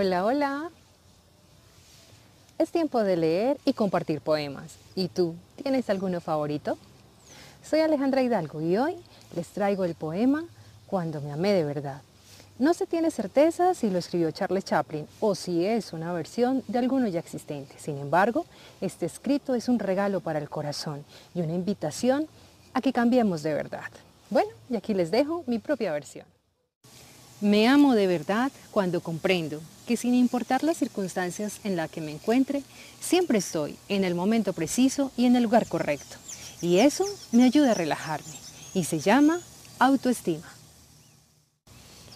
Hola, hola. Es tiempo de leer y compartir poemas. ¿Y tú, tienes alguno favorito? Soy Alejandra Hidalgo y hoy les traigo el poema Cuando me amé de verdad. No se tiene certeza si lo escribió Charles Chaplin o si es una versión de alguno ya existente. Sin embargo, este escrito es un regalo para el corazón y una invitación a que cambiemos de verdad. Bueno, y aquí les dejo mi propia versión. Me amo de verdad cuando comprendo que sin importar las circunstancias en las que me encuentre, siempre estoy en el momento preciso y en el lugar correcto. Y eso me ayuda a relajarme y se llama autoestima.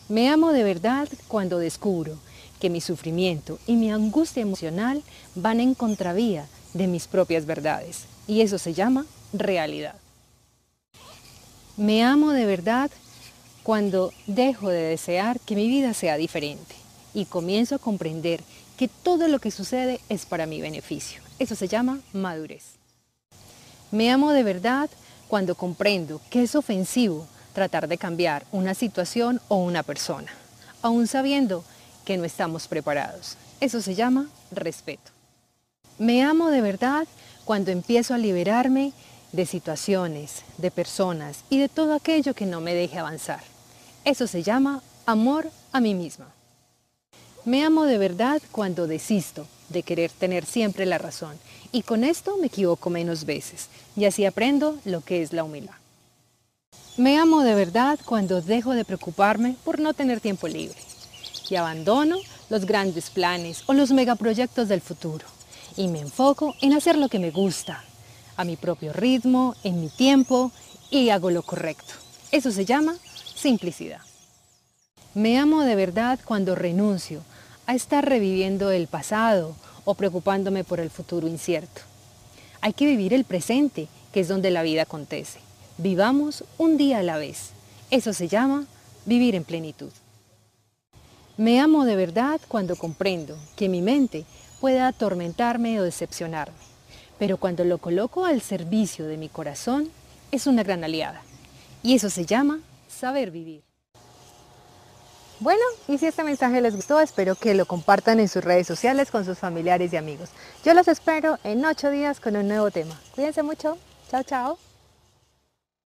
Me amo de verdad cuando descubro que mi sufrimiento y mi angustia emocional van en contravía de mis propias verdades y eso se llama realidad. Me amo de verdad cuando dejo de desear que mi vida sea diferente y comienzo a comprender que todo lo que sucede es para mi beneficio. Eso se llama madurez. Me amo de verdad cuando comprendo que es ofensivo tratar de cambiar una situación o una persona, aún sabiendo que no estamos preparados. Eso se llama respeto. Me amo de verdad cuando empiezo a liberarme de situaciones, de personas y de todo aquello que no me deje avanzar. Eso se llama amor a mí misma. Me amo de verdad cuando desisto de querer tener siempre la razón y con esto me equivoco menos veces y así aprendo lo que es la humildad. Me amo de verdad cuando dejo de preocuparme por no tener tiempo libre y abandono los grandes planes o los megaproyectos del futuro y me enfoco en hacer lo que me gusta, a mi propio ritmo, en mi tiempo y hago lo correcto. Eso se llama simplicidad. Me amo de verdad cuando renuncio a estar reviviendo el pasado o preocupándome por el futuro incierto. Hay que vivir el presente, que es donde la vida acontece. Vivamos un día a la vez. Eso se llama vivir en plenitud. Me amo de verdad cuando comprendo que mi mente puede atormentarme o decepcionarme pero cuando lo coloco al servicio de mi corazón, es una gran aliada. Y eso se llama saber vivir. Bueno, y si este mensaje les gustó, espero que lo compartan en sus redes sociales con sus familiares y amigos. Yo los espero en ocho días con un nuevo tema. Cuídense mucho. Chao, chao.